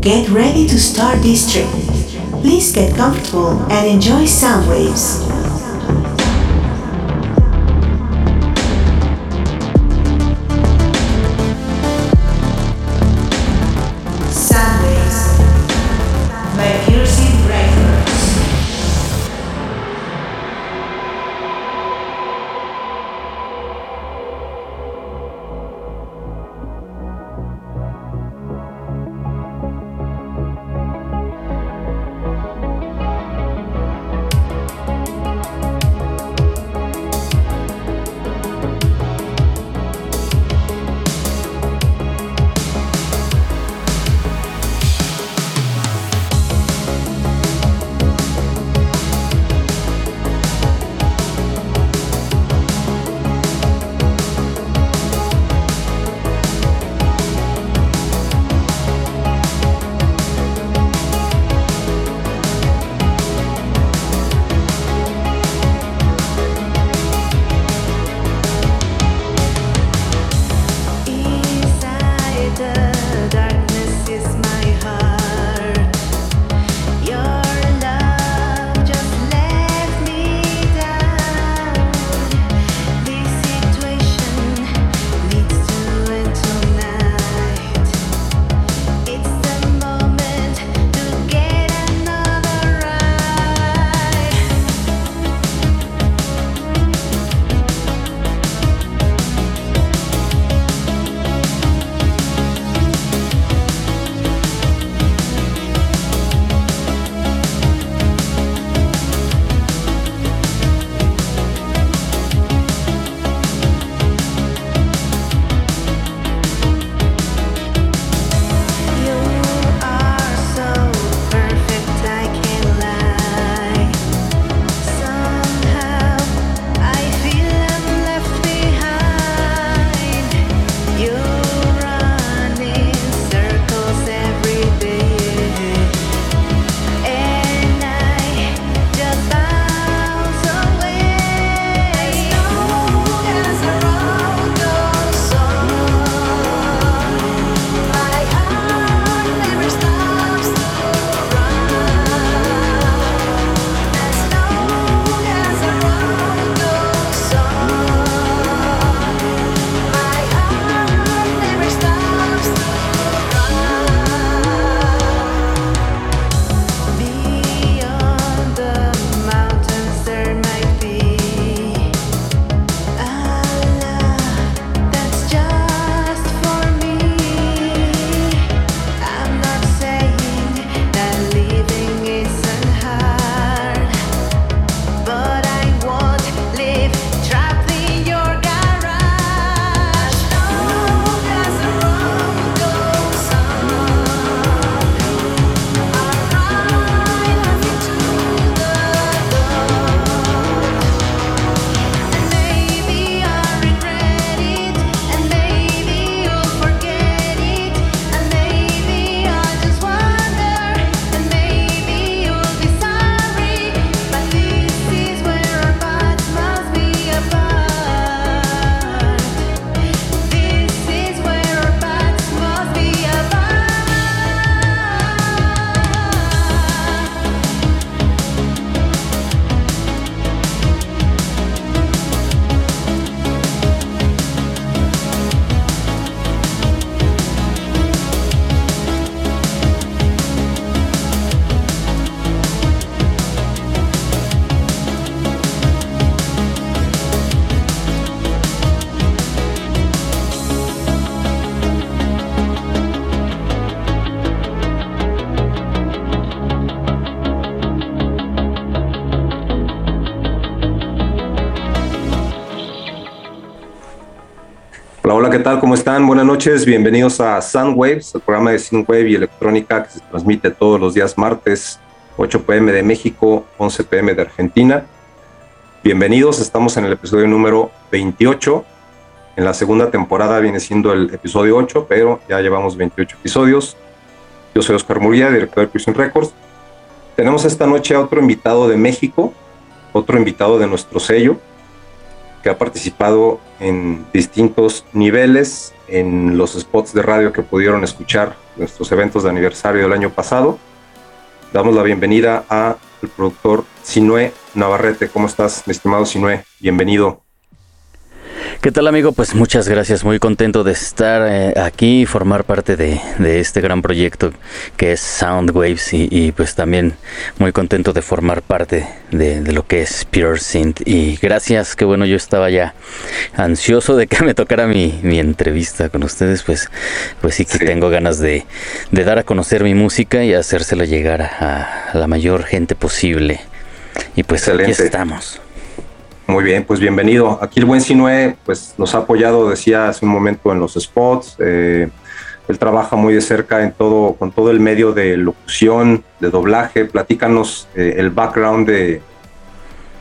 Get ready to start this trip. Please get comfortable and enjoy sound waves. Tal? ¿Cómo están? Buenas noches, bienvenidos a Soundwaves, el programa de Synthwave y electrónica que se transmite todos los días martes, 8 pm de México, 11 pm de Argentina. Bienvenidos, estamos en el episodio número 28. En la segunda temporada viene siendo el episodio 8, pero ya llevamos 28 episodios. Yo soy Oscar Murilla, director de Prison Records. Tenemos esta noche a otro invitado de México, otro invitado de nuestro sello. Que ha participado en distintos niveles en los spots de radio que pudieron escuchar nuestros eventos de aniversario del año pasado. Damos la bienvenida al productor Sinue Navarrete. ¿Cómo estás, mi estimado Sinue? Bienvenido. ¿Qué tal amigo? Pues muchas gracias, muy contento de estar eh, aquí y formar parte de, este gran proyecto que es Soundwaves y, y, pues también muy contento de formar parte de, lo que es Pure Synth. Y gracias, que bueno, yo estaba ya ansioso de que me tocara mi, entrevista con ustedes, pues, pues sí que tengo ganas de, dar a conocer mi música y hacérsela llegar a, la mayor gente posible. Y pues aquí estamos. Muy bien, pues bienvenido. Aquí el buen Sinue pues, nos ha apoyado, decía hace un momento, en los spots. Eh, él trabaja muy de cerca en todo, con todo el medio de locución, de doblaje. Platícanos eh, el background de,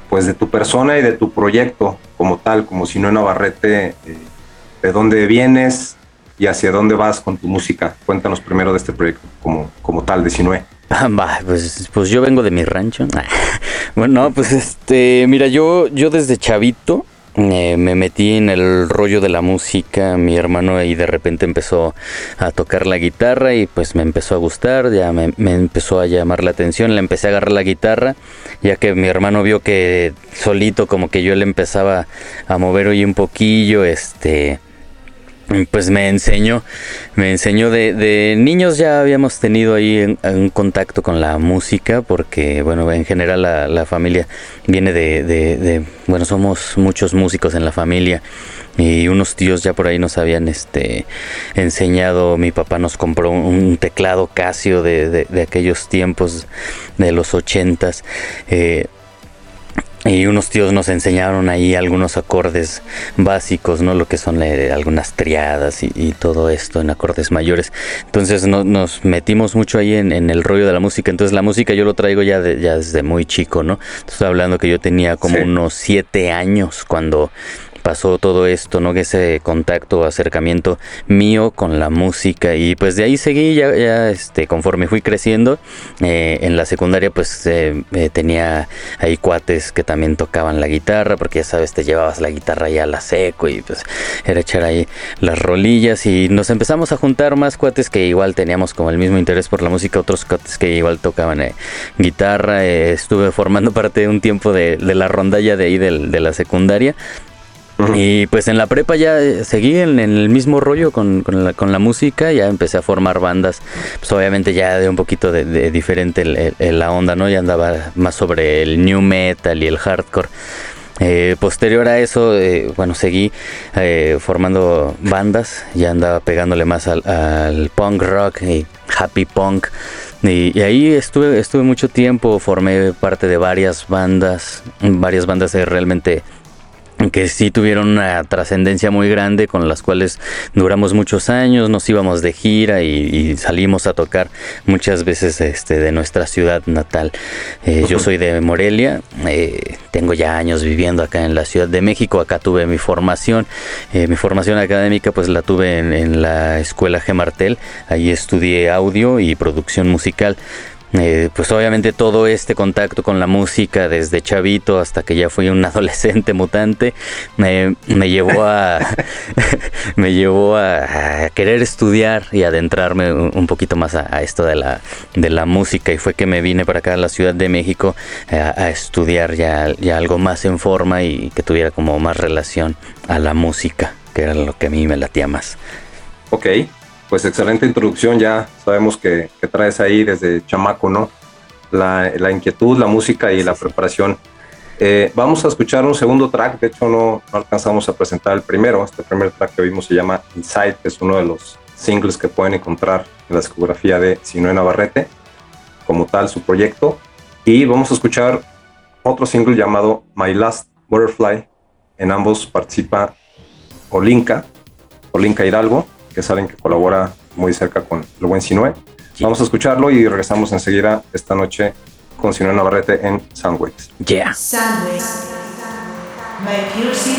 pues, de tu persona y de tu proyecto como tal, como Sinue Navarrete. Eh, ¿De dónde vienes y hacia dónde vas con tu música? Cuéntanos primero de este proyecto como, como tal de Sinue. pues, pues yo vengo de mi rancho. bueno, pues este, mira, yo, yo desde chavito eh, me metí en el rollo de la música, mi hermano ahí de repente empezó a tocar la guitarra y pues me empezó a gustar, ya me, me, empezó a llamar la atención, le empecé a agarrar la guitarra, ya que mi hermano vio que solito como que yo le empezaba a mover hoy un poquillo, este pues me enseñó, me enseñó de, niños. Ya habíamos tenido ahí un contacto con la música porque bueno en general la, familia viene de, bueno somos muchos músicos en la familia. Y unos tíos ya por ahí nos habían este enseñado. Mi papá nos compró un teclado Casio de, aquellos tiempos de los ochentas. Eh, y unos tíos nos enseñaron ahí algunos acordes básicos, ¿no? Lo que son eh, algunas triadas y, todo esto en acordes mayores. Entonces nos metimos mucho ahí en, el rollo de la música. Entonces la música yo lo traigo ya, ya desde muy chico, ¿no? Estoy hablando que yo tenía como unos siete años cuando pasó todo esto, ¿no? Ese contacto, acercamiento mío con la música y pues de ahí seguí ya, ya este, conforme fui creciendo. Eh, en la secundaria pues eh, eh, tenía ahí cuates que también tocaban la guitarra porque ya sabes, te llevabas la guitarra ya a la seco y pues era echar ahí las rolillas y nos empezamos a juntar más cuates que igual teníamos como el mismo interés por la música, otros cuates que igual tocaban guitarra. estuve formando parte de un tiempo de, la rondalla de ahí de la secundaria y pues en la prepa ya eh, seguí en, el mismo rollo con, la, música, ya empecé a formar bandas, pues obviamente ya de un poquito de, diferente la onda, ¿no? Ya andaba más sobre el new metal y el hardcore. Eh, posterior a eso, eh, bueno, seguí formando bandas, ya andaba pegándole más al, punk rock y happy punk. Y, y, ahí estuve, estuve mucho tiempo, formé parte de varias bandas, varias bandas de realmente que sí tuvieron una trascendencia muy grande con las cuales duramos muchos años, nos íbamos de gira y, salimos a tocar muchas veces este, de nuestra ciudad natal. Eh, yo soy de Morelia, eh, tengo ya años viviendo acá en la Ciudad de México, acá tuve mi formación, eh, mi formación académica pues la tuve en, en la escuela Gemartel, ahí estudié audio y producción musical. Eh, pues obviamente todo este contacto con la música desde chavito hasta que ya fui un adolescente mutante me, llevó a me llevó a, querer estudiar y adentrarme un poquito más a, esto de la de la música y fue que me vine para acá a la Ciudad de México eh, a, estudiar ya, ya algo más en forma y que tuviera como más relación a la música que era lo que a mí me latía más. Ok, pues excelente introducción, ya sabemos que, traes ahí desde chamaco, ¿no? La, inquietud, la música y la preparación. Eh, vamos a escuchar un segundo track, de hecho no, alcanzamos a presentar el primero, este primer track que vimos se llama Inside, que es uno de los singles que pueden encontrar en la discografía de Sinue Navarrete, como tal su proyecto, y vamos a escuchar otro single llamado My Last Butterfly, en ambos participa Olinka, Olinka Hidalgo, que saben que colabora muy cerca con el buen Sinue. Vamos a escucharlo y regresamos enseguida esta noche con Sinue Navarrete en Soundwaves. Yeah. Soundwaves. My piercing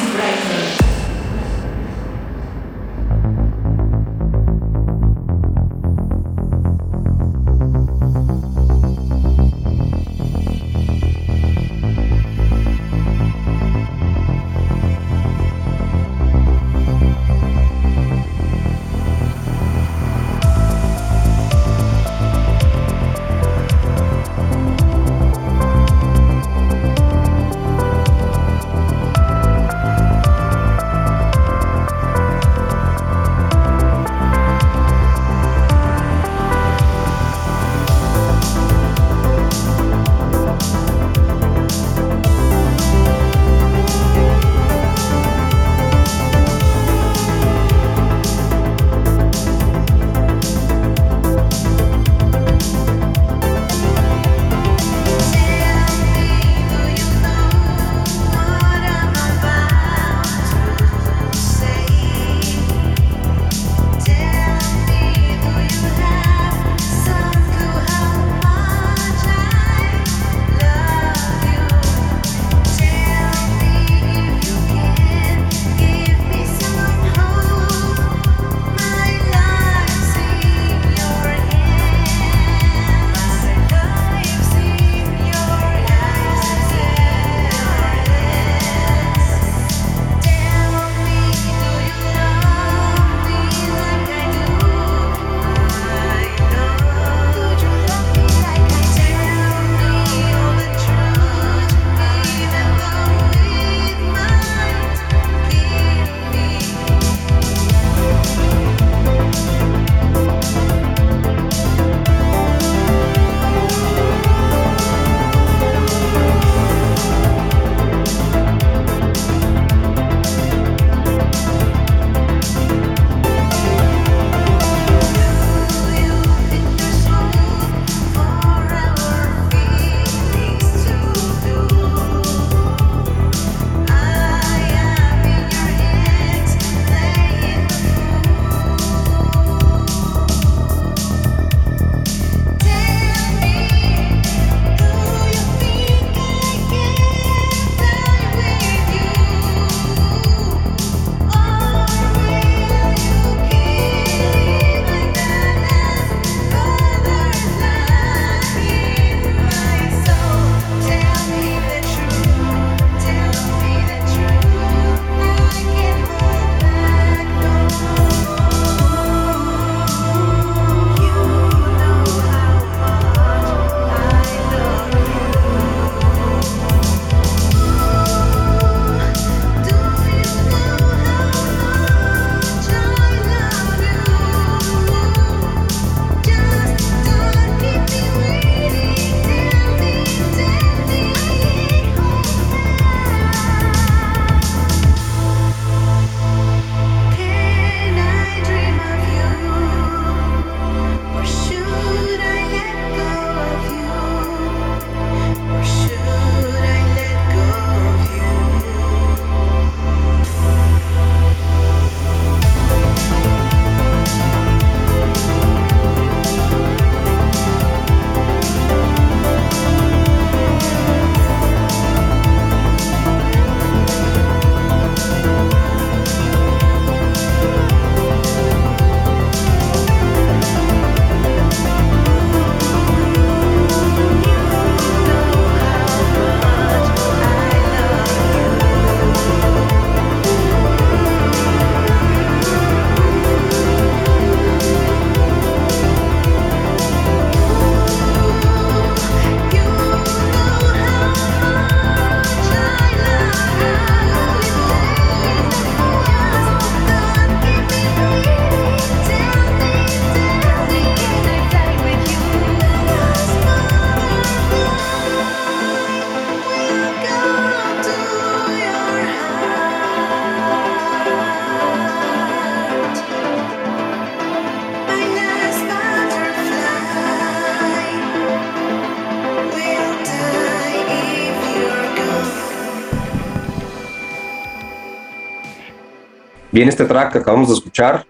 bright Bien, este track que acabamos de escuchar,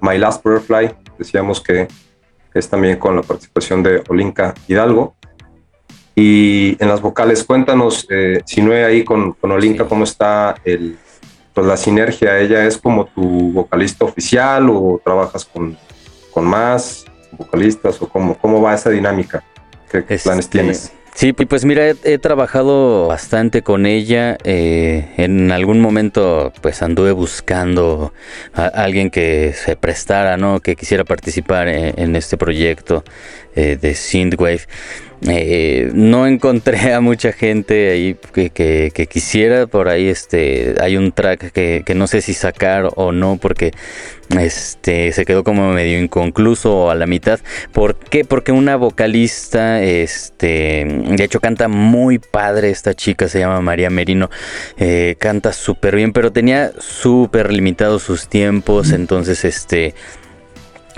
My Last Butterfly, decíamos que es también con la participación de Olinka Hidalgo. Y en las vocales, cuéntanos, eh, si no hay ahí con, con Olinka, cómo está el, pues la sinergia. ¿Ella es como tu vocalista oficial o trabajas con, con más vocalistas o cómo, cómo va esa dinámica? ¿Qué, qué planes Este, tienes? Sí, pues mira, he, trabajado bastante con ella. eh, en algún momento, pues anduve buscando a alguien que se prestara, ¿no? Que quisiera participar en, en este proyecto eh, de Synthwave. Eh, no encontré a mucha gente ahí que, que- quisiera. Por ahí este, hay un track que, que no sé si sacar o no, porque este se quedó como medio inconcluso o a la mitad. ¿Por qué? Porque una vocalista, este, de hecho canta muy padre esta chica, se llama María Merino, eh, canta súper bien, pero tenía súper limitados sus tiempos, entonces este...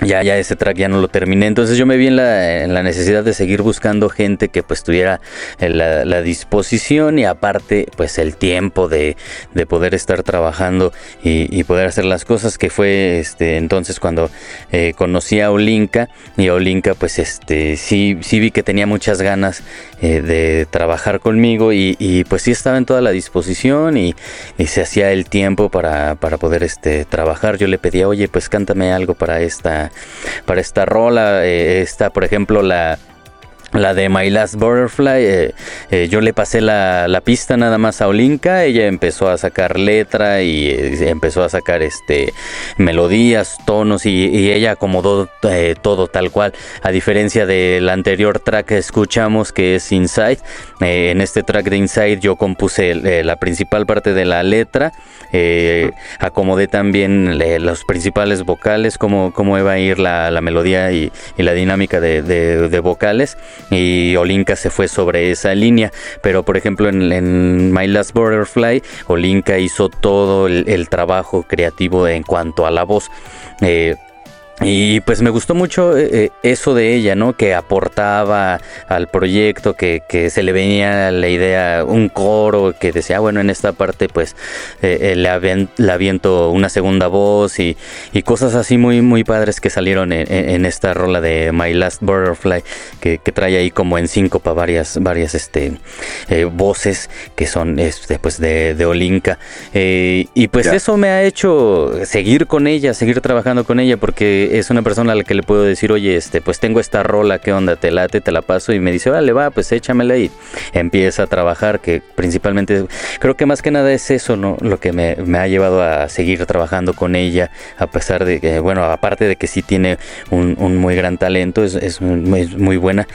Ya, ya ese track ya no lo terminé. Entonces yo me vi en la, necesidad de seguir buscando gente que pues tuviera eh, la, la disposición y aparte pues el tiempo de, de poder estar trabajando y, y poder hacer las cosas que fue este entonces cuando eh, conocí a Olinka y Olinka pues este sí, sí vi que tenía muchas ganas eh, de trabajar conmigo y, y, pues sí estaba en toda la disposición y, y se hacía el tiempo para, para poder este trabajar. Yo le pedía, oye pues cántame algo para esta, para esta rola. Eh, esta, por ejemplo, la la de My Last Butterfly, eh, eh, yo le pasé la, la pista nada más a Olinka, ella empezó a sacar letra y eh, empezó a sacar este melodías, tonos y, y ella acomodó todo tal cual, a diferencia del anterior track que escuchamos que es Inside, en este track de Inside yo compuse la principal parte de la letra, acomodé también los principales vocales, cómo, cómo iba a ir la, la melodía y, y la dinámica de- de vocales y Olinka se fue sobre esa línea. Pero por ejemplo en, My Last Butterfly, Olinka hizo todo el, el trabajo creativo en cuanto a la voz. Eh, y pues me gustó mucho eh, eh, eso de ella, ¿no? Que aportaba al proyecto, que, que se le venía la idea, un coro, que decía, "Ah, bueno, en esta parte pues eh, eh, le, avien- le aviento una segunda voz y, y cosas así muy, muy padres que salieron en, en- esta rola de My Last Butterfly, que, que trae ahí como en síncopa varias, varias este, voces que son este, pues de, de Olinka. Eh, y pues eso me ha hecho seguir con ella, seguir trabajando con ella, porque es una persona a la que le puedo decir, oye, este, pues tengo esta rola, ¿qué onda? Te late, te la paso, y me dice, vale, va, pues échamela y empieza a trabajar, que principalmente creo que más que nada es eso, ¿no? Lo que me, ha llevado a seguir trabajando con ella, a pesar de que, bueno, aparte de que sí tiene un, muy gran talento, es, es muy, buena,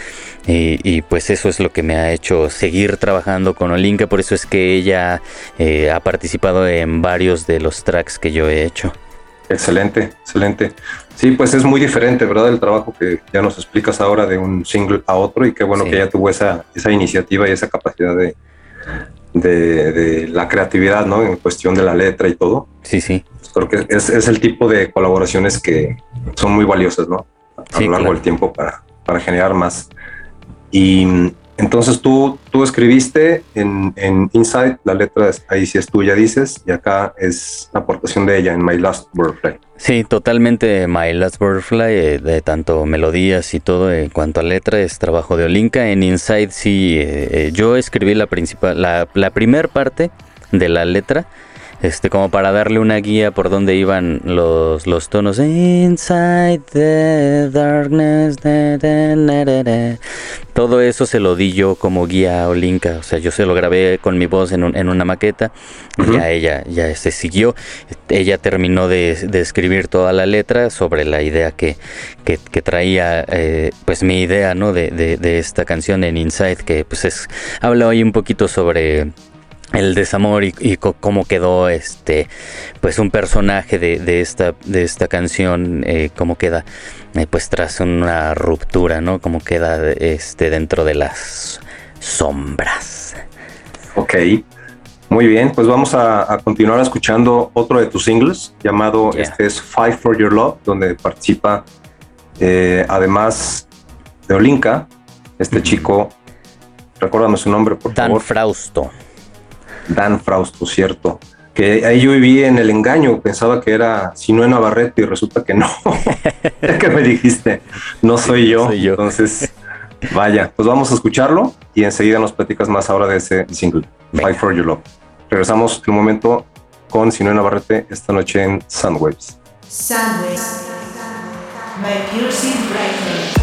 y, y, pues eso es lo que me ha hecho seguir trabajando con Olinka, por eso es que ella eh, ha participado en varios de los tracks que yo he hecho. Excelente, excelente. Sí, pues es muy diferente, ¿verdad? El trabajo que ya nos explicas ahora de un single a otro y qué bueno Sí. que ella tuvo esa, esa iniciativa y esa capacidad de, de, de la creatividad, ¿no? En cuestión de la letra y todo. Sí, sí. Creo que es, es el tipo de colaboraciones que son muy valiosas, ¿no? A Sí, lo largo claro. del tiempo para, para generar más. Y entonces tú, tú escribiste en, en Inside, la letra ahí sí es tuya, dices, y acá es la aportación de ella en My Last Butterfly. Sí, totalmente My Last Butterfly, eh, de tanto melodías y todo en cuanto a letra, es trabajo de Olinka. En Inside sí, eh, eh, yo escribí la principal, la, la parte de la letra, este, como para darle una guía por dónde iban los, los tonos. Inside the darkness. da. Todo eso se lo di yo como guía a Olinka. O sea, yo se lo grabé con mi voz en, un- en una maqueta. Y Ujú. ya ella ya se siguió. Ella terminó de, de escribir toda la letra sobre la idea que, que, que traía, eh, pues mi idea, ¿no? De, de, de esta canción en Inside, que pues es, habla hoy un poquito sobre el desamor y, cómo quedó este pues un personaje de, de esta de esta canción eh, cómo queda eh, pues tras una ruptura no cómo queda este dentro de las sombras. Ok, muy bien, pues vamos a, a continuar escuchando otro de tus singles llamado, Yeah. este es Fight for Your Love, donde participa eh, además de Olinka, este chico, recuérdame su nombre por Dan favor, Frausto Dan Frausto, cierto. que ahí yo viví en el engaño, pensaba que era Sinue Navarrete y resulta que no. que me dijiste, no soy yo. soy yo. Entonces, vaya, pues vamos a escucharlo y enseguida nos platicas más ahora de ese single, Venga. Fight for Your Love. Regresamos en un momento con Sinue Navarrete esta noche en Soundwaves. Soundwaves by Piercing Brightly.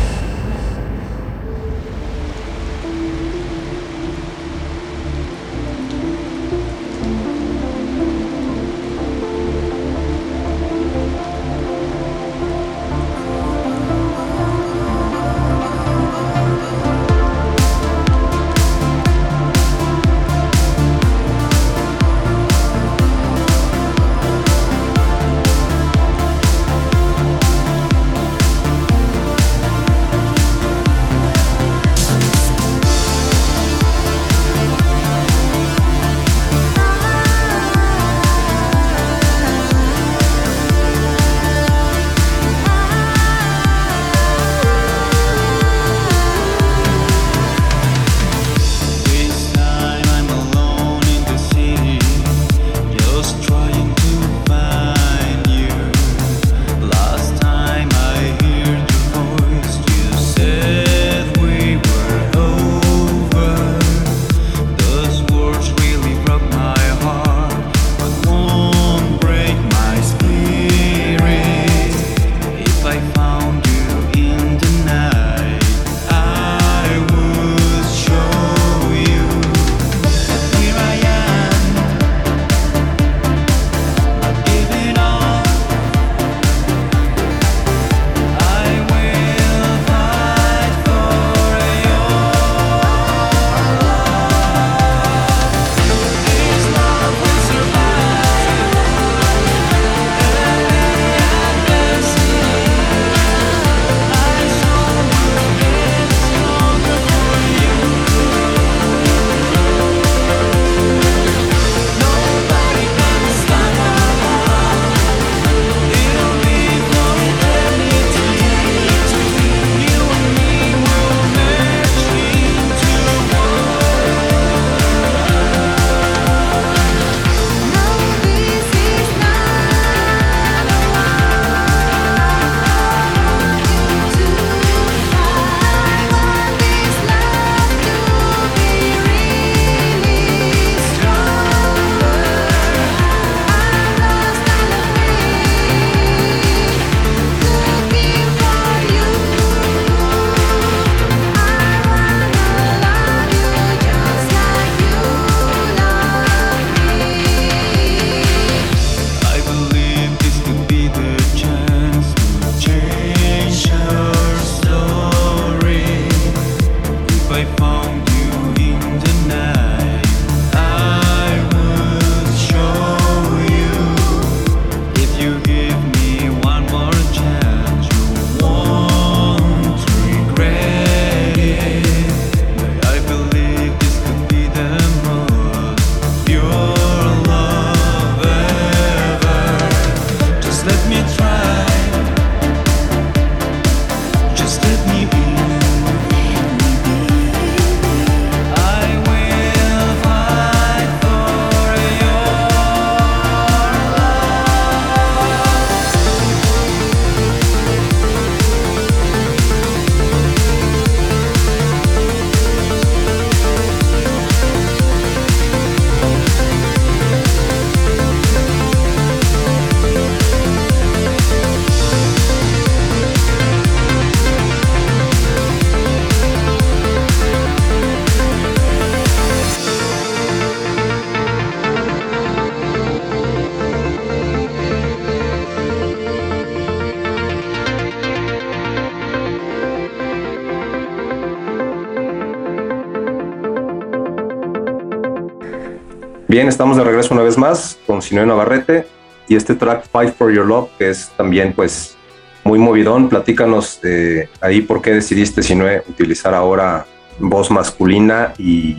Bien, estamos de regreso una vez más con Sinue Navarrete y este track Fight for Your Love, que es también pues muy movidón. Platícanos eh, ahí por qué decidiste Sinue utilizar ahora voz masculina y,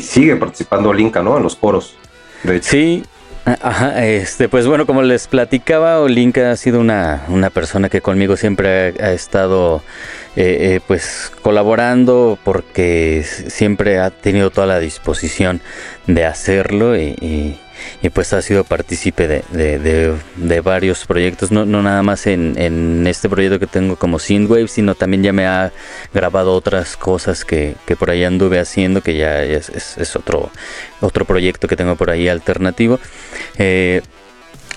sigue participando Linka, ¿no? En los coros. De Sí, ajá, este, pues bueno, como les platicaba, Olinka ha sido una, una persona que conmigo siempre ha, estado eh, eh, pues colaborando porque siempre ha tenido toda la disposición de hacerlo y- y, pues ha sido partícipe de, de- de- de varios proyectos, no, no nada más en, en este proyecto que tengo como Synthwave, sino también ya me ha grabado otras cosas que, que por ahí anduve haciendo, que ya es, es- otro, otro proyecto que tengo por ahí alternativo. Eh,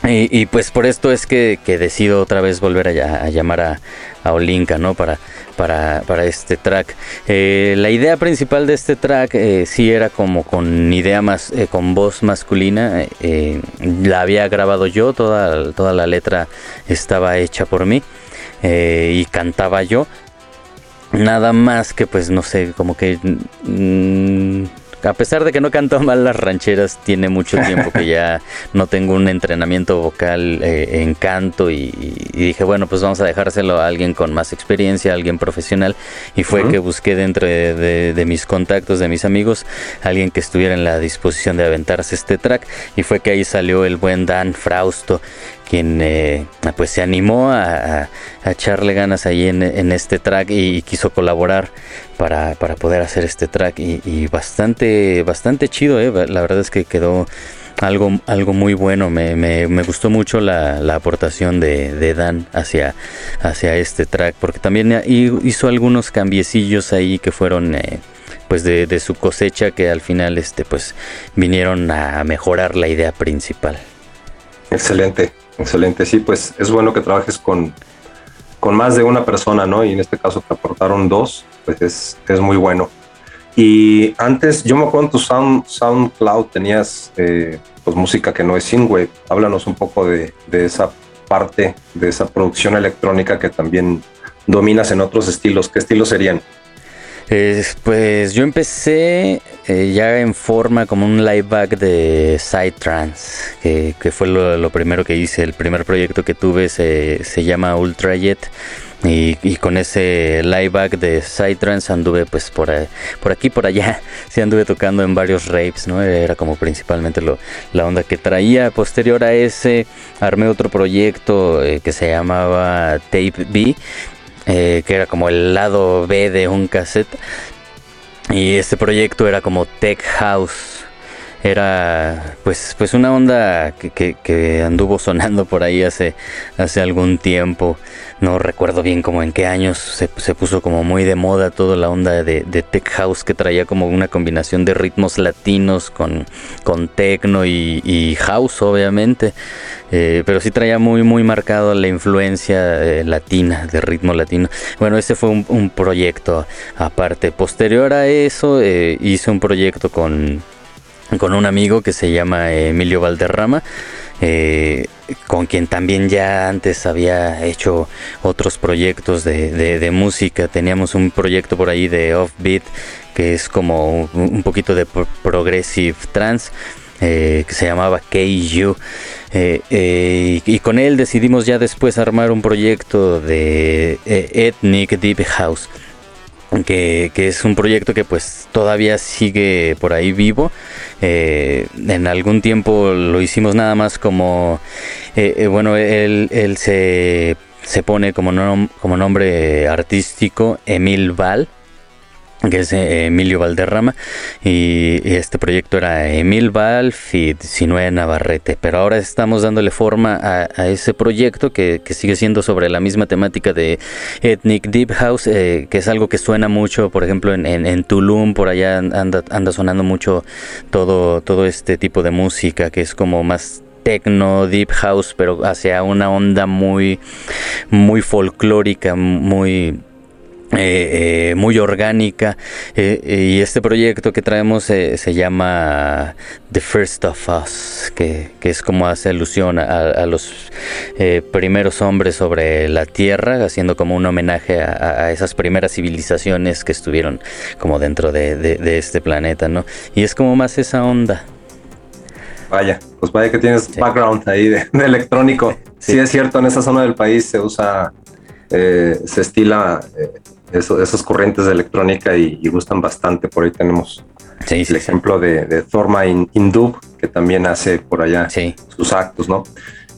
y, y, pues por esto es que, que decido otra vez volver a, a llamar a, a Olinka, ¿no? Para, para, para este track. Eh, la idea principal de este track eh, sí era como con idea más, eh, con voz masculina. eh, la había grabado yo, toda, toda la letra estaba hecha por mí y cantaba yo. Nada más que pues no sé, como que... mm, a pesar de que no canto mal las rancheras, tiene mucho tiempo que ya no tengo un entrenamiento vocal eh, en canto y, y dije, bueno, pues vamos a dejárselo a alguien con más experiencia, a alguien profesional. Y fue que busqué dentro de, de- de mis contactos, de mis amigos, alguien que estuviera en la disposición de aventarse este track. Y fue que ahí salió el buen Dan Frausto, quien eh, pues se animó a, a- echarle ganas ahí en, este track y, quiso colaborar para, para poder hacer este track y, bastante bastante chido eh. la verdad es que quedó algo, algo muy bueno. Me, me- gustó mucho la, la aportación de, Dan hacia, hacia este track porque también hi- hizo algunos cambiecillos ahí que fueron eh, pues de, de su cosecha que al final este pues vinieron a mejorar la idea principal. Excelente, excelente. Sí, pues es bueno que trabajes con, con más de una persona, ¿no? Y en este caso te aportaron dos, pues es, es muy bueno. Y antes, yo me acuerdo en tu Sound, SoundCloud tenías eh, pues música que no es Synthwave. Háblanos un poco de, de esa parte, de esa producción electrónica que también dominas en otros estilos. ¿Qué estilos serían? Eh, pues yo empecé eh, ya en forma como un live back de Psytrance, que, que fue lo, primero que hice. El primer proyecto que tuve se, se llama Ultrajet. Y, y con ese live back de Psytrance anduve pues por, ahí- por aquí, por allá. Sí anduve tocando en varios rapes, ¿no? Era como principalmente lo, la onda que traía. Posterior a ese armé otro proyecto eh, que se llamaba Tape B eh, que era como el lado B de un cassette. Y este proyecto era como Tech House. Era pues, pues una onda que, que- anduvo sonando por ahí hace, hace algún tiempo. No recuerdo bien como en qué años se, se puso como muy de moda toda la onda de, de Tech House que traía como una combinación de ritmos latinos con, con techno y, y house obviamente. Eh, pero sí traía muy muy marcado la influencia eh, latina, de ritmo latino. Bueno, ese fue un, un proyecto aparte. Posterior a eso eh, hice un proyecto con, con un amigo que se llama Emilio Valderrama. eh, con quien también ya antes había hecho otros proyectos de, música. Teníamos un proyecto por ahí de Offbeat, que es como un, poquito de pro- progressive trance, eh, que se llamaba KU. Eh, eh, y, y con él decidimos ya después armar un proyecto de eh, Ethnic Deep House que, es un proyecto que pues todavía sigue por ahí vivo. Eh, en algún tiempo lo hicimos nada más como, eh, eh, bueno, él, él se, se pone como, como nombre artístico Emil Val que es eh, Emilio Valderrama y, y este proyecto era Emil Val Fit Sinue Navarrete pero ahora estamos dándole forma a, ese proyecto que, sigue siendo sobre la misma temática de Ethnic Deep House eh, que es algo que suena mucho por ejemplo en Tulum por allá anda, anda sonando mucho todo, todo este tipo de música que es como más techno, deep house, pero hacia una onda muy, muy folclórica, muy, eh, eh, muy orgánica eh, y este proyecto que traemos se llama The First of Us que, que es como hace alusión a, a los primeros hombres sobre la tierra haciendo como un homenaje a, esas primeras civilizaciones que estuvieron como dentro de, de- de este planeta ¿no? y es como más esa onda Vaya, pues vaya que tienes Sí. background ahí de, de electrónico. Sí. Sí. es cierto, en esa zona del país se usa, se estila eso- esas corrientes de electrónica y, y gustan bastante. Por ahí tenemos sí, el sí, ejemplo de, de Thorma In- Indub, que también hace por allá sus actos, ¿no?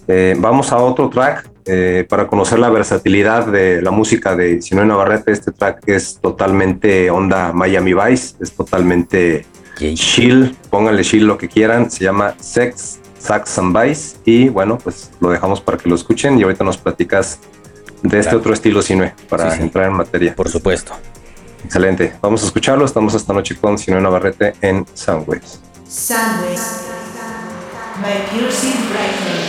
Eh, vamos a otro track eh, para conocer la versatilidad de la música de Sinue Navarrete. Este track es totalmente onda Miami Vice, es totalmente Yay. chill, pónganle chill lo que quieran, se llama Sex, Sax and Vice y bueno, pues lo dejamos para que lo escuchen y ahorita nos platicas de este Claro. otro estilo cine para Sí, sí. entrar en materia. Por supuesto. Excelente, vamos a escucharlo, estamos esta noche con Sinue Navarrete en Soundwaves. Soundwaves by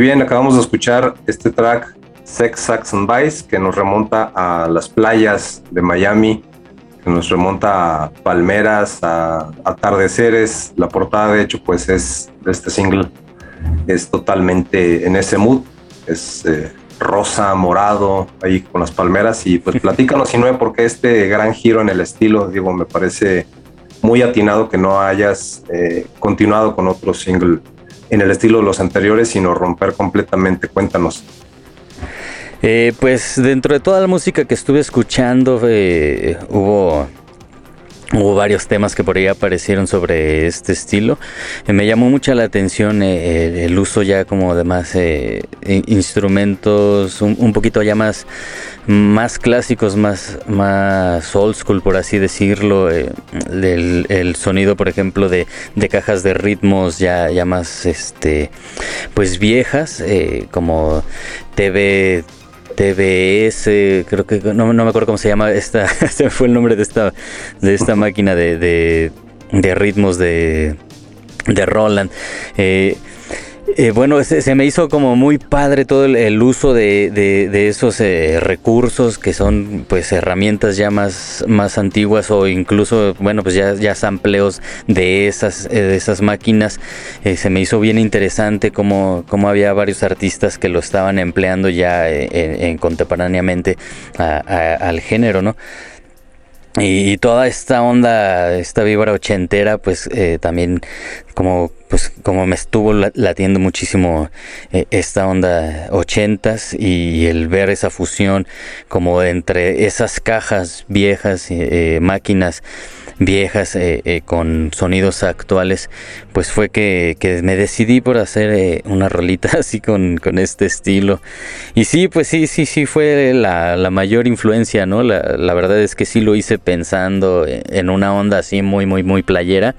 Muy bien, acabamos de escuchar este track Sex, Sax and Vice que nos remonta a las playas de Miami, que nos remonta a palmeras, a atardeceres. La portada, de hecho, pues es de este single, es totalmente en ese mood, es eh, rosa, morado, ahí con las palmeras. Y pues platícanos, si no, porque este gran giro en el estilo, digo, me parece muy atinado que no hayas eh, continuado con otro single en el estilo de los anteriores, sino romper completamente. Cuéntanos. Eh, pues dentro de toda la música que estuve escuchando, eh, hubo, hubo varios temas que por ahí aparecieron sobre este estilo. Eh, me llamó mucha la atención eh, el, uso ya como de más eh, instrumentos, un, poquito ya más, más clásicos, más, más old school, por así decirlo. el, sonido, por ejemplo, de, de cajas de ritmos ya, ya más este, pues viejas, como TV. TBS, creo que no, me acuerdo cómo se llama esta, me fue el nombre de esta, de esta máquina de, de, de ritmos de, de Roland. Eh, eh, bueno, se, me hizo como muy padre todo el, uso de, esos eh, recursos que son pues herramientas ya más, más antiguas o incluso, bueno, pues ya, ya sampleos de esas, eh, de esas máquinas. Eh, se me hizo bien interesante cómo, cómo había varios artistas que lo estaban empleando ya en- en contemporáneamente al género, ¿no? Y, toda esta onda, esta vibra ochentera, pues también como pues como me estuvo la- latiendo muchísimo eh, esta onda ochentas y el ver esa fusión como entre esas cajas viejas, eh, eh, máquinas viejas eh, con sonidos actuales, pues fue que, que me decidí por hacer una rolita así con, con este estilo. Y sí, pues sí, sí, sí fue la, la mayor influencia, ¿no? La, la verdad es que sí lo hice pensando en en una onda así muy, muy, muy playera.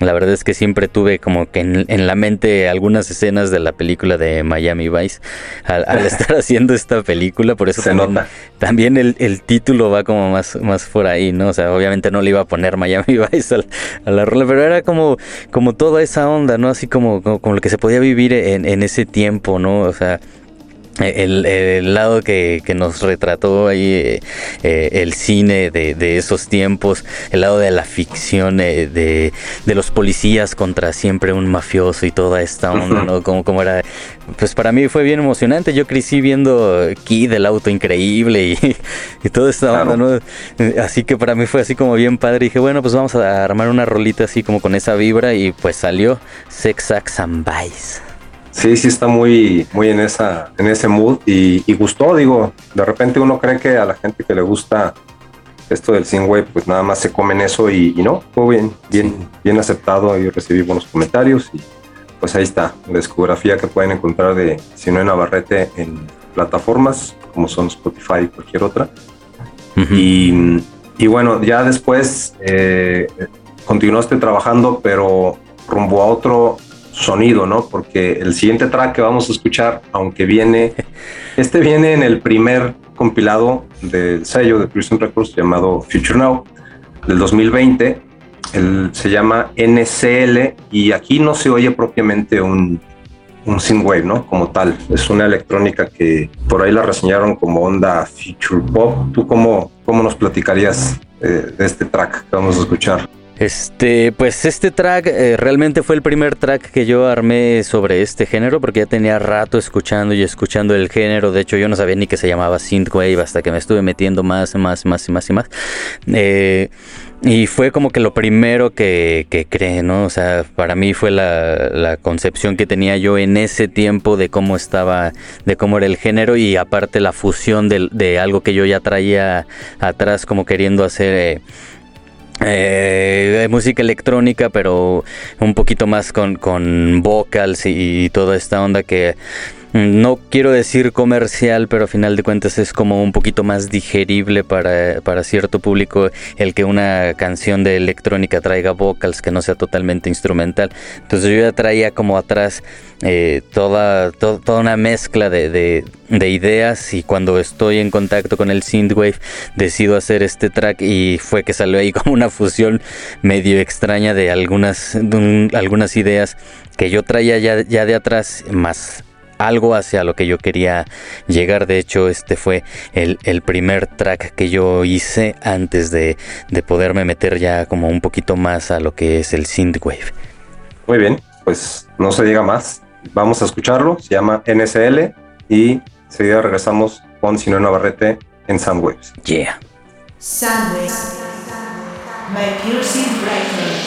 La verdad es que siempre tuve como que en, en la mente algunas escenas de la película de Miami Vice al, al estar haciendo esta película, por eso Se también, nota. también el, el título va como más, más por ahí, ¿no? O sea, obviamente no le iba a poner Miami Vice al- a la rola, pero era como, como toda esa onda, ¿no? Así como, como, como lo que se podía vivir en, en ese tiempo, ¿no? O sea, el, el lado que, que nos retrató ahí eh, eh, el cine de, de esos tiempos, el lado de la ficción eh, de, de los policías contra siempre un mafioso y toda esta onda, ¿no? Como, como era, pues para mí fue bien emocionante. Yo crecí viendo Kid, el auto increíble y, y toda esta onda. ¿no? Así que para mí fue así como bien padre. dije, bueno, pues vamos a armar una rolita así como con esa vibra y pues salió Sex, Sax and Vice. Sí, sí está muy, muy en esa, en ese mood y, y gustó, digo, de repente uno cree que a la gente que le gusta esto del wave pues nada más se comen eso y, y no, fue bien, bien, bien aceptado y recibí buenos comentarios y pues ahí está, la discografía que pueden encontrar de Sino Navarrete en plataformas como son Spotify y cualquier otra. Y, y bueno, ya después eh, continuaste trabajando, pero rumbo a otro sonido, ¿no? Porque el siguiente track que vamos a escuchar, aunque viene, este viene en el primer compilado del sello de Prison Records llamado Future Now del 2020. Él se llama NCL y aquí no se oye propiamente un, un synthwave, ¿no? Como tal. Es una electrónica que por ahí la reseñaron como onda future pop. ¿Tú cómo, cómo nos platicarías eh, de este track que vamos a escuchar? Este, pues este track eh, realmente fue el primer track que yo armé sobre este género porque ya tenía rato escuchando y escuchando el género. De hecho, yo no sabía ni que se llamaba synthwave hasta que me estuve metiendo más, más, más y más y más. Eh, y fue como que lo primero que, que creé, ¿no? O sea, para mí fue la, la concepción que tenía yo en ese tiempo de cómo estaba, de cómo era el género y aparte la fusión de, de algo que yo ya traía atrás como queriendo hacer... eh, eh, música electrónica, pero un poquito más con, con vocals y, toda esta onda que no quiero decir comercial, pero a final de cuentas es como un poquito más digerible para, para cierto público el que una canción de electrónica traiga vocals que no sea totalmente instrumental. Entonces yo ya traía como atrás eh, toda, to- toda una mezcla de, de- de ideas y cuando estoy en contacto con el synthwave decido hacer este track y fue que salió ahí como una fusión medio extraña de algunas, algunas ideas que yo traía ya, ya de atrás más algo hacia lo que yo quería llegar. De hecho, este fue el, el primer track que yo hice antes de, de poderme meter ya como un poquito más a lo que es el synthwave. Muy bien, pues no se diga más. Vamos a escucharlo. Se llama NSL y enseguida regresamos con Sino Navarrete en Soundwaves. Yeah. Soundwaves by Pure Synth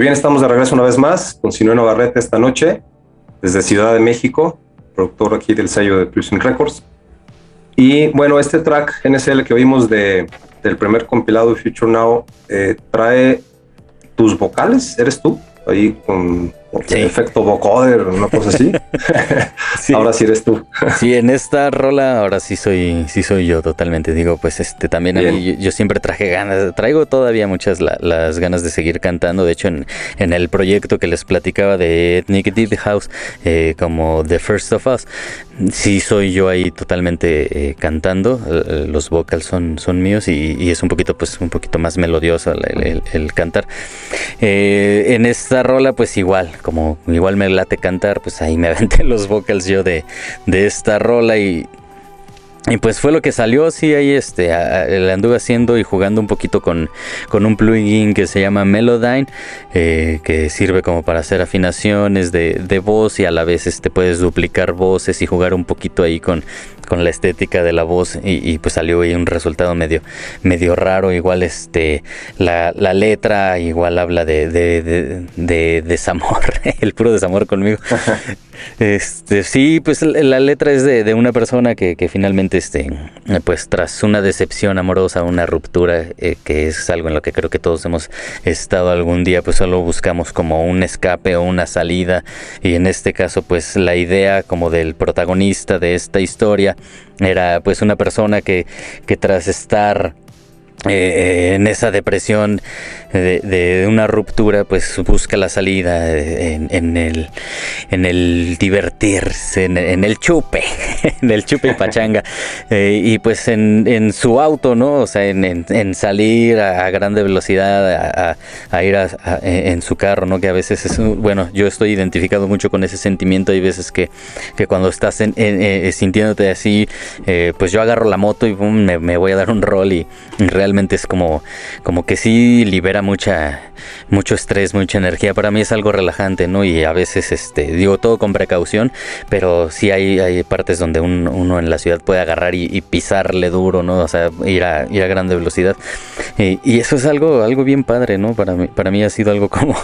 Bien, estamos de regreso una vez más con Sinué Navarrete esta noche desde Ciudad de México, productor aquí del sello de Pulsing Records. Y bueno, este track NSL que oímos de, del primer compilado Future Now eh, trae tus vocales, ¿eres tú? Ahí con Sí. efecto vocoder, una cosa así. Sí. Ahora sí eres tú. Sí, en esta rola ahora sí soy, sí soy yo totalmente. Digo, pues este también a mí, yo, yo siempre traje ganas, traigo todavía muchas la- las ganas de seguir cantando. De hecho, en, en el proyecto que les platicaba de Ethnic Deep House, eh, como The First of Us, sí soy yo ahí totalmente eh, cantando. Eh, Los vocals son, son míos y, y es un poquito, pues, un poquito más melodioso el, el- el cantar. Eh, en esta rola, pues igual, como igual me late cantar, pues ahí me aventé los vocals yo de, de esta rola y, y pues fue lo que salió, sí, ahí este, a- le anduve haciendo y jugando un poquito con, con un plugin que se llama Melodyne, eh, que sirve como para hacer afinaciones de, de voz y a la vez este, puedes duplicar voces y jugar un poquito ahí con, con la estética de la voz y, y, pues salió ahí un resultado medio, medio raro, igual este, la, la letra igual habla de, de, de- de desamor, el puro desamor conmigo. Este, sí, pues la la letra es de, de una persona que, que finalmente, este, pues tras una decepción amorosa, una ruptura, eh, que es algo en lo que creo que todos hemos estado algún día, pues solo buscamos como un escape o una salida. Y en este caso, pues la idea como del protagonista de esta historia era pues una persona que, que tras estar eh, en esa depresión de, de una ruptura, pues busca la salida eh, en, en el, en el divertirse, en, en el chupe, en el chupe y pachanga. Eh, y pues en, en su auto, ¿no? O sea, en, salir a, a grande velocidad, a, a- a ir en su carro, ¿no? Que a veces es, bueno, yo estoy identificado mucho con ese sentimiento. Hay veces que, que cuando estás eh, sintiéndote así, pues yo agarro la moto y pum, me, me voy a dar un rol y realmente es como, como que sí libera mucha, mucho estrés, mucha energía. Para mí es algo relajante, ¿no? Y a veces, este, digo todo con precaución, pero sí hay, hay partes donde un- uno en la ciudad puede agarrar y, pisarle duro, ¿no? O sea, ir a, ir a grande velocidad. Y, eso es algo, algo bien padre, ¿no? Para mí, para mí ha sido algo como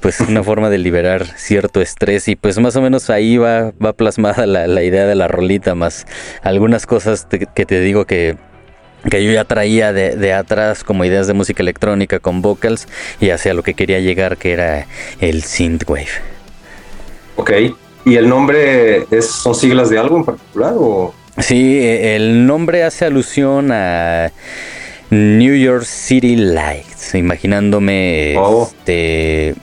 pues una forma de liberar cierto estrés y pues más o menos ahí va, va plasmada la, la idea de la rolita más algunas cosas que te digo que que yo ya traía de, de atrás como ideas de música electrónica con vocals y hacia lo que quería llegar que era el synthwave. Ok. ¿Y el nombre es, son siglas de algo en particular o...? Sí, el nombre hace alusión a New York City Lights, imaginándome Oh. este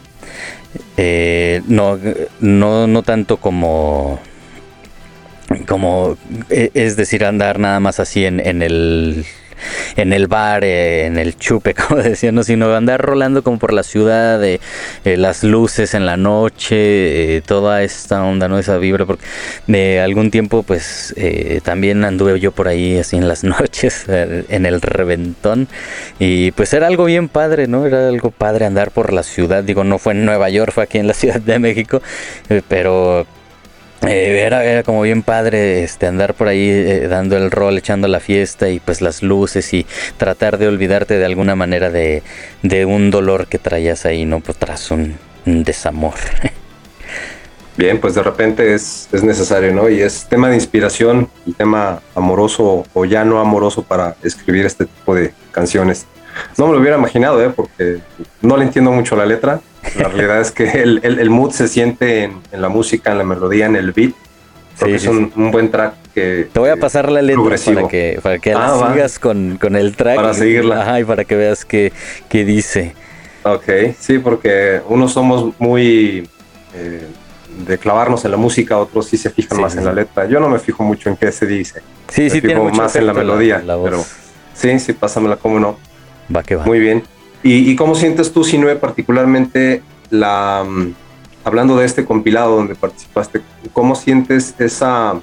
eh, no, no, no tanto como como eh, es decir andar nada más así en, en el en el bar, eh, en el chupe, como decían, ¿no? sino andar rolando como por la ciudad, eh, eh, las luces en la noche, eh, toda esta onda, ¿no? Esa vibra, porque de algún tiempo, pues, eh, también anduve yo por ahí, así en las noches, eh, en el reventón, y pues era algo bien padre, ¿no? Era algo padre andar por la ciudad, digo, no fue en Nueva York, fue aquí en la Ciudad de México, eh, pero eh, era, era como bien padre este, andar por ahí eh, dando el rol, echando la fiesta y pues las luces y tratar de olvidarte de alguna manera de, de un dolor que traías ahí, ¿no? Pues tras un, desamor. Bien, pues de repente es, es necesario, ¿no? Y es tema de inspiración, y tema amoroso o ya no amoroso para escribir este tipo de canciones. No me lo hubiera imaginado, ¿eh? porque no le entiendo mucho la letra. La realidad es que el, el- el mood se siente en, en la música, en la melodía, en el beat. Creo Sí, que es un, un buen track que... Te voy a que- pasar la letra para que, para que Ah, la sigas con, con el track. Para y- seguirla. Ajá, y para que veas qué, qué dice. Ok, sí, porque unos somos muy eh, de clavarnos en la música, otros sí se fijan Sí, más sí, en la letra. Yo no me fijo mucho en qué se dice. Sí, me sí, tiene fijo mucho más en la melodía, la voz. pero sí, sí, pásamela, cómo no. Va que va. Muy bien. ¿Y, y cómo sientes tú, Sinue, particularmente la... mm, hablando de este compilado donde participaste, ¿cómo sientes esa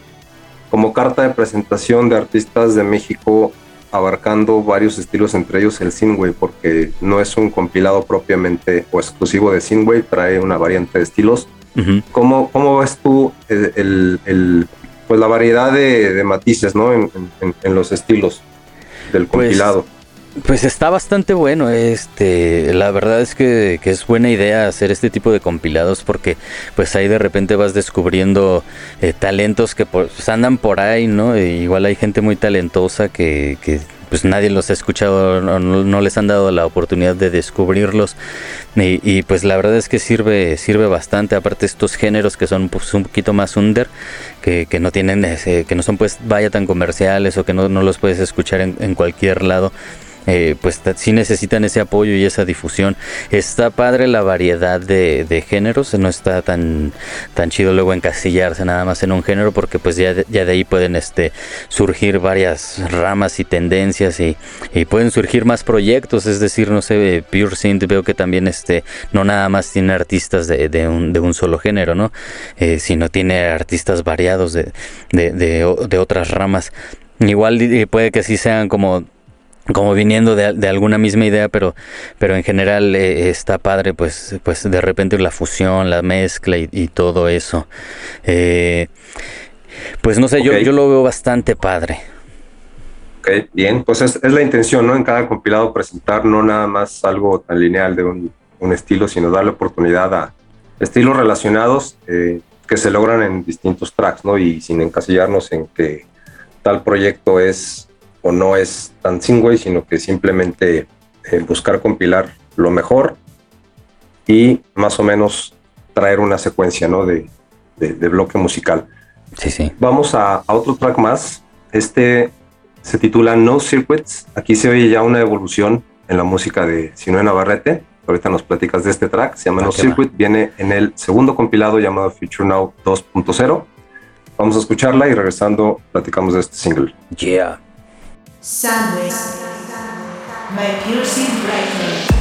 como carta de presentación de artistas de México abarcando varios estilos, entre ellos el synthwave, porque no es un compilado propiamente o exclusivo de synthwave, trae una variante de estilos. ¿Cómo, cómo ves tú el, el- el- pues la variedad de, de matices ¿no? en, en- en los estilos del Pues, compilado? Pues está bastante bueno, este, la verdad es que, que es buena idea hacer este tipo de compilados porque pues ahí de repente vas descubriendo eh, talentos que pues, andan por ahí, ¿no? E igual hay gente muy talentosa que, que, pues nadie los ha escuchado, no, no- les han dado la oportunidad de descubrirlos y, y, pues la verdad es que sirve, sirve bastante, aparte estos géneros que son pues, un poquito más under, que, que no tienen, ese- que no son pues vaya tan comerciales o que no, no los puedes escuchar en, en cualquier lado eh, pues sí necesitan ese apoyo y esa difusión. Está padre la variedad de, de géneros, no está tan, tan chido luego encasillarse nada más en un género porque pues ya de, ya de ahí pueden este, surgir varias ramas y tendencias y, pueden surgir más proyectos, es decir, no sé, Pure Synth veo que también este, no nada más tiene artistas de, de un, de un solo género, ¿no? Eh, sino tiene artistas variados de, de, otras ramas. Igual puede que sí sean como como viniendo de, de alguna misma idea, pero, pero en general eh, está padre, pues, pues de repente la fusión, la mezcla y, y todo eso. Eh, pues no sé, yo, yo lo veo bastante padre. Ok, bien, pues es, es la intención, ¿no? En cada compilado presentar no nada más algo tan lineal de un, un estilo, sino darle oportunidad a estilos relacionados eh, que se logran en distintos tracks, ¿no? Y sin encasillarnos en que tal proyecto es o no es tan singway, sino que simplemente eh, buscar compilar lo mejor y más o menos traer una secuencia, ¿no? De, de- de bloque musical. Sí, sí. Vamos a, a otro track más. Este se titula No Circuits. Aquí se oye ya una evolución en la música de Sinue Navarrete. Ahorita nos platicas de este track. Se llama Ah, No va. Circuit. Viene en el segundo compilado llamado Future Now 2.0. Vamos a escucharla y regresando platicamos de este single. Yeah. Soundwaves by Pure Synth Breaker.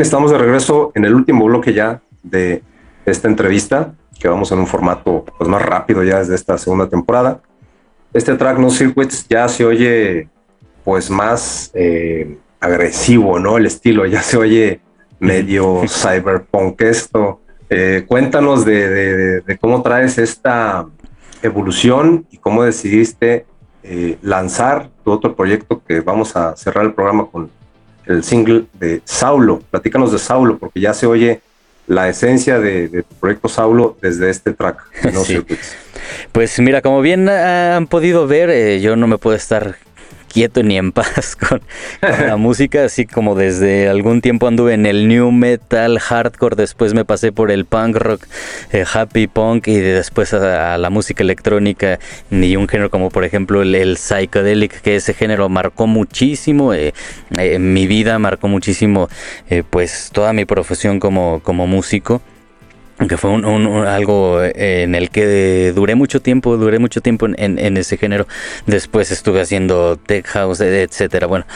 Bien, estamos de regreso en el último bloque ya de esta entrevista, que vamos en un formato pues, más rápido ya desde esta segunda temporada. Este track No Circuits ya se oye pues más eh, agresivo, ¿no? El estilo ya se oye medio cyberpunk esto. Eh, cuéntanos de, de- de- de cómo traes esta evolución y cómo decidiste eh, lanzar tu otro proyecto que vamos a cerrar el programa con el single de Saulo. Platícanos de Saulo, porque ya se oye la esencia de, de tu proyecto Saulo desde este track. No Sí. Pues mira, como bien ah, han podido ver, eh, yo no me puedo estar quieto ni en paz con, la música, así como desde algún tiempo anduve en el new metal, hardcore, después me pasé por el punk rock, eh, happy punk y de- después a, a la música electrónica y un género como por ejemplo el, el psychedelic, que ese género marcó muchísimo eh, eh, mi vida, marcó muchísimo eh, pues toda mi profesión como, como músico que fue un, algo eh, en el que duré mucho tiempo, duré mucho tiempo en, en- ese género. Después estuve haciendo tech house, etcétera. Bueno,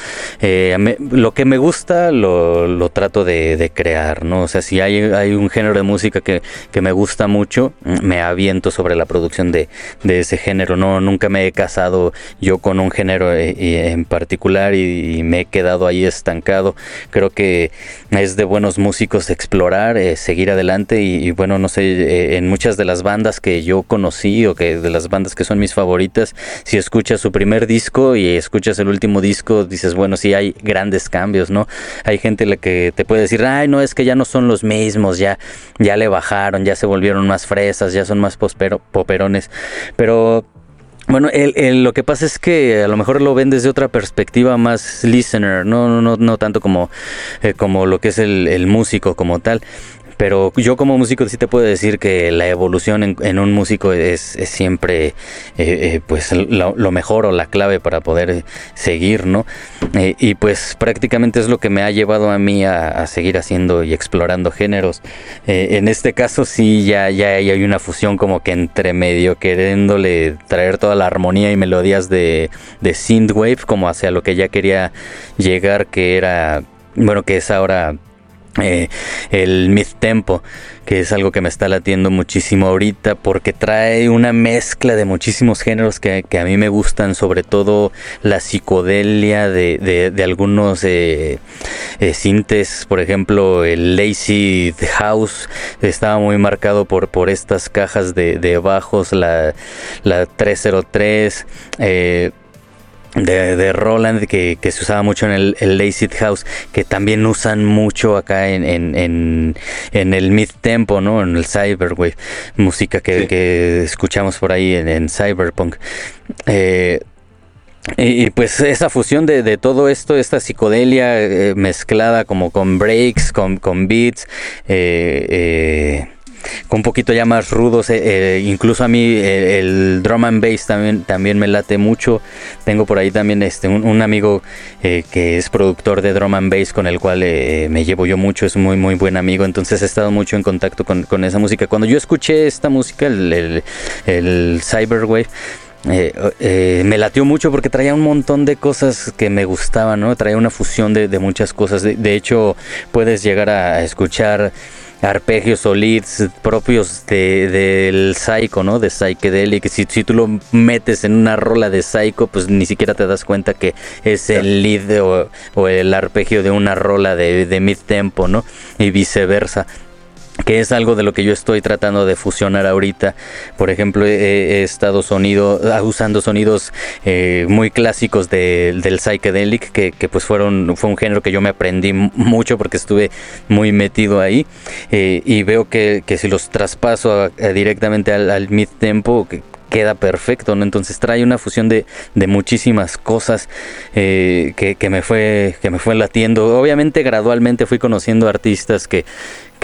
eh, me- lo que me gusta lo, lo trato de, de crear, ¿no? O sea, si hay, hay un género de música que, que me gusta mucho, me aviento sobre la producción de, de ese género. No, nunca me he casado yo con un género eh, en particular y, me he quedado ahí estancado. Creo que es de buenos músicos explorar, eh, seguir adelante y bueno, no sé, eh, en muchas de las bandas que yo conocí o que de las bandas que son mis favoritas, si escuchas su primer disco y escuchas el último disco, dices, bueno, sí hay grandes cambios, ¿no? Hay gente la que te puede decir, ay, no, es que ya no son los mismos, ya, ya le bajaron, ya se volvieron más fresas, ya son más poperones, pero bueno, el- el- lo que pasa es que a lo mejor lo ven desde otra perspectiva más listener, no, no, no, no tanto como, eh, como lo que es el músico como tal. Pero yo como músico sí te puedo decir que la evolución en, un músico es, siempre eh, eh, pues lo, mejor o la clave para poder seguir, ¿no? Eh, y pues prácticamente es lo que me ha llevado a mí a, seguir haciendo y explorando géneros. En este caso sí ya, ya hay una fusión como que entre medio queriéndole traer toda la armonía y melodías de, de synthwave como hacia lo que ya quería llegar que era, bueno, que es ahora eh, el mid tempo que es algo que me está latiendo muchísimo ahorita porque trae una mezcla de muchísimos géneros que, a mí me gustan sobre todo la psicodelia de, de- algunos eh, eh, sintes. Por ejemplo el lazy house estaba muy marcado por, por estas cajas de, de bajos la, la 303 eh, de, de Roland que, que se usaba mucho en el, el Acid House que también usan mucho acá en, en, en, en el mid tempo no en el cyberwave música que, Sí. que escuchamos por ahí en, en cyberpunk Eh, y, y, pues esa fusión de, de todo esto, esta psicodelia eh, mezclada como con breaks, con, con beats, eh, eh, un poquito ya más rudos, eh, eh, incluso a mí el drum and bass también, también me late mucho. Tengo por ahí también este, un, amigo eh, que es productor de drum and bass con el cual me llevo yo mucho, es muy muy buen amigo, entonces he estado mucho en contacto con, con esa música. Cuando yo escuché esta música, el, el, Cyberwave, me latió mucho porque traía un montón de cosas que me gustaban, ¿no? Traía una fusión de, muchas cosas. De hecho, puedes llegar a escuchar arpegios o leads propios de, del psycho, ¿no? De psychedelic. Si, si tú lo metes en una rola de psycho, pues ni siquiera te das cuenta que es el lead o, o el arpegio de una rola de, de mid tempo, ¿no? Y viceversa que es algo de lo que yo estoy tratando de fusionar ahorita. Por ejemplo, he, he estado ah, usando sonidos eh, muy clásicos de- del psychedelic, que, que, pues fueron, fue un género que yo me aprendí mucho porque estuve muy metido ahí. eh, y veo que, que si los traspaso directamente al, al mid tempo, que queda perfecto. Entonces trae una fusión de, de muchísimas cosas eh, que, que me fue, que me fue latiendo. Obviamente gradualmente fui conociendo artistas que,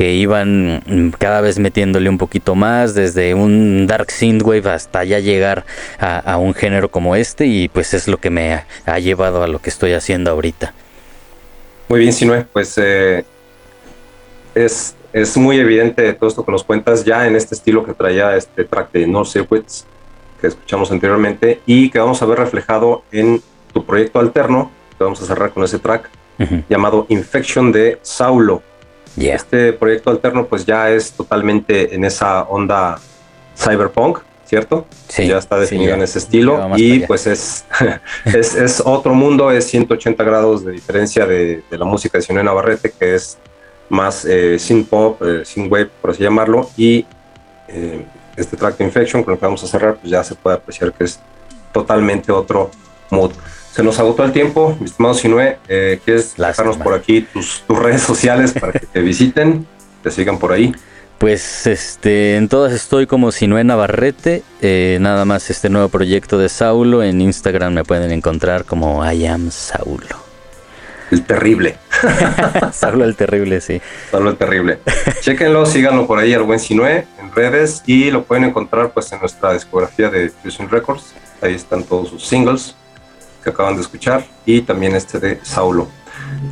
que iban cada vez metiéndole un poquito más, desde un dark synthwave hasta ya llegar a, a un género como este y pues es lo que me ha, ha llevado a lo que estoy haciendo ahorita. Muy bien, Sinue, pues eh, es, es muy evidente todo esto que nos cuentas ya en este estilo que traía este track de No Circuits que escuchamos anteriormente y que vamos a ver reflejado en tu proyecto alterno, que vamos a cerrar con ese track, llamado Infection de Saulo. Yeah. Este proyecto alterno pues ya es totalmente en esa onda cyberpunk, ¿cierto? Sí, ya está definido en ese estilo y pues es, es, es otro mundo, es 180 grados de diferencia de, de la música de Sinue Navarrete, que es más eh, synth pop, eh, synth wave, por así llamarlo, y eh, este track de Infection con el que vamos a cerrar, pues ya se puede apreciar que es totalmente otro mood. Se nos agotó el tiempo, mi estimado Sinue, eh, ¿quieres dejarnos por aquí tus, tus redes sociales para que te visiten, te sigan por ahí? Pues este, en todas estoy como Sinue Navarrete. eh, nada más este nuevo proyecto de Saulo. En Instagram me pueden encontrar como I am Saulo. El terrible. Saulo el terrible, sí. Solo el terrible. Chéquenlo, síganlo por ahí al buen Sinue en redes y lo pueden encontrar pues en nuestra discografía de Fusion Records. Ahí están todos sus singles que acaban de escuchar y también este de Saulo.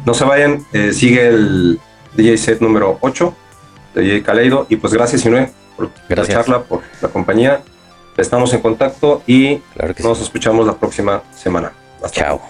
No se vayan, eh, sigue el DJ set número 8 de DJ Kaleido y pues gracias Sinue por Gracias. la charla, por la compañía. Estamos en contacto y Claro que sí. nos escuchamos la próxima semana. Hasta Chao.